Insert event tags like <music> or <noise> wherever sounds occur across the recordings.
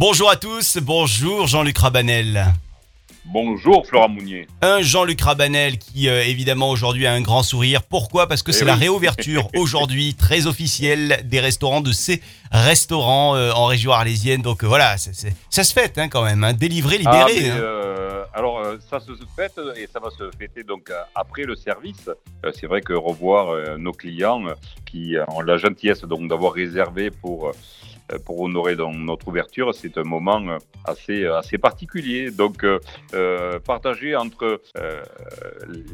Bonjour à tous, bonjour Jean-Luc Rabanel. Bonjour Florent Mounier. Un Jean-Luc Rabanel qui euh, évidemment aujourd'hui a un grand sourire. Pourquoi? Parce que Eh c'est la réouverture <laughs> aujourd'hui très officielle des restaurants de ces restaurants euh, en région arlésienne. Donc euh, voilà, ça se fête hein, quand même. Hein. Délivré, Ah, libéré. mais, hein. Ça se fête et ça va se fêter donc euh, après le service. Euh, C'est vrai que revoir euh, nos clients qui ont la gentillesse donc d'avoir réservé pour pour honorer donc, notre ouverture, c'est un moment assez assez particulier. Donc partagé entre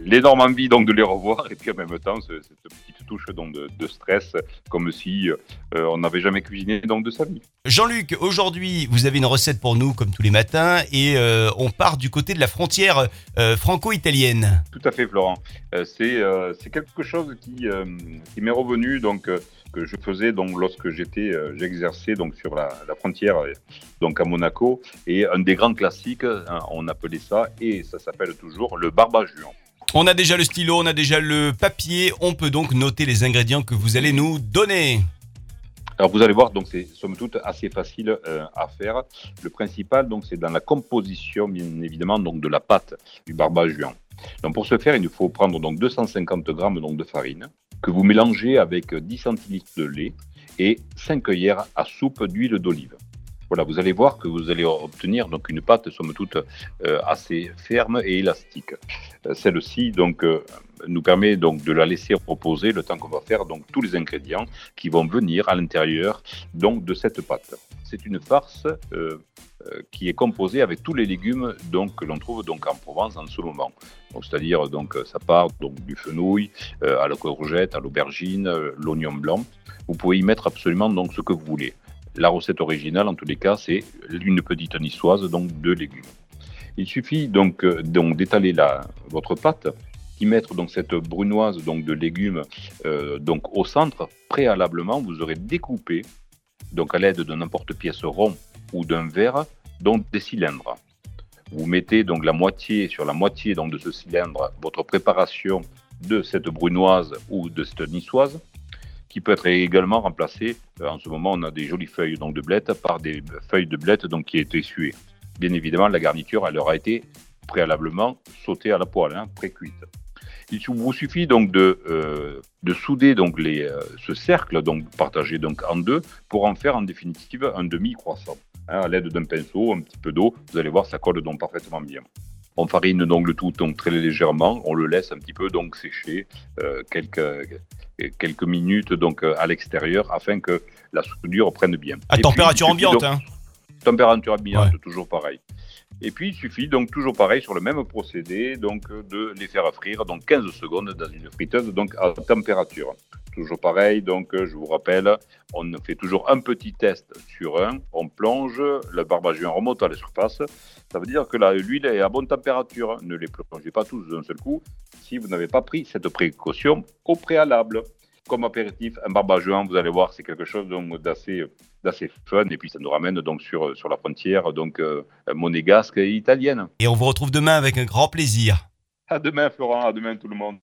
l'énorme envie donc de les revoir <laughs> et puis en même temps ce- cette petite touche donc de, stress, comme si on n'avait jamais cuisiné donc de sa vie. Jean-Luc, aujourd'hui, vous avez une recette pour nous comme tous les matins et on part du côté de la frontière euh, franco-italienne. Tout à fait, Florent. Euh, c'est euh, c'est quelque chose qui, qui m'est revenu, donc que je faisais donc lorsque j'étais, j'exerçais donc sur la, la frontière, donc à Monaco, et un des grands classiques, hein, on appelait ça, et ça s'appelle toujours le barbajuan. On a déjà le stylo, on a déjà le papier. On peut donc noter les ingrédients que vous allez nous donner. Alors vous allez voir, donc c'est somme toute assez facile euh, à faire. Le principal, donc, c'est dans la composition, bien évidemment, donc de la pâte du barbajuan. Donc pour ce faire, il nous faut prendre donc 250 grammes donc de farine que vous mélangez avec 10 centilitres de lait et 5 cuillères à soupe d'huile d'olive. Voilà, vous allez voir que vous allez obtenir donc une pâte somme toute euh, assez ferme et élastique. Euh, Celle-ci donc euh, nous permet donc de la laisser reposer le temps qu'on va faire donc tous les ingrédients qui vont venir à l'intérieur donc de cette pâte. C'est une farce qui est composée avec tous les légumes donc que l'on trouve donc en Provence en ce moment. C'est-à-dire donc ça part donc du fenouil à la courgette, à l'aubergine, l'oignon blanc. Vous pouvez y mettre absolument donc ce que vous voulez. La recette originale en tous les cas c'est une petite niçoise donc de légumes. Il suffit donc euh, d'étaler votre pâte y mettre donc cette brunoise donc de légumes euh, donc au centre, préalablement, vous aurez découpé, donc à l'aide de n'importe pièce rond ou d'un verre, donc des cylindres. Vous mettez donc la moitié sur la moitié donc de ce cylindre votre préparation de cette brunoise ou de cette niçoise, qui peut être également remplacée. euh, en ce moment, on a des jolies feuilles donc de blettes par des feuilles de blettes donc qui étaient suées. Bien évidemment, la garniture, elle aura été préalablement sautée à la poêle, hein, pré-cuite. Il vous suffit donc de, euh, de souder donc les, euh, ce cercle donc partagé donc en deux pour en faire en définitive un demi croissant. Hein, à l'aide d'un pinceau, un petit peu d'eau, vous allez voir ça colle donc parfaitement bien. On farine donc le tout donc très légèrement, on le laisse un petit peu donc sécher euh, quelques quelques minutes donc euh, à l'extérieur afin que la soudure prenne bien. À Et température puis, ambiante. donc- hein. Température ambiante, Ouais. toujours pareil. Et puis, il suffit donc toujours pareil sur le même procédé, donc de les faire frire donc 15 secondes dans une friteuse donc à température. Toujours pareil, donc je vous rappelle, on fait toujours un petit test sur un, on plonge, le barbajuan remonte à la surface. Ça veut dire que l'huile est à bonne température. Ne les plongez pas tous d'un seul coup si vous n'avez pas pris cette précaution au préalable. Comme apéritif, un barbajuan, vous allez voir, c'est quelque chose d'assez fun et puis ça nous ramène donc sur sur la frontière donc euh, monégasque et italienne. Et on vous retrouve demain avec un grand plaisir. À demain Florent, à demain tout le monde.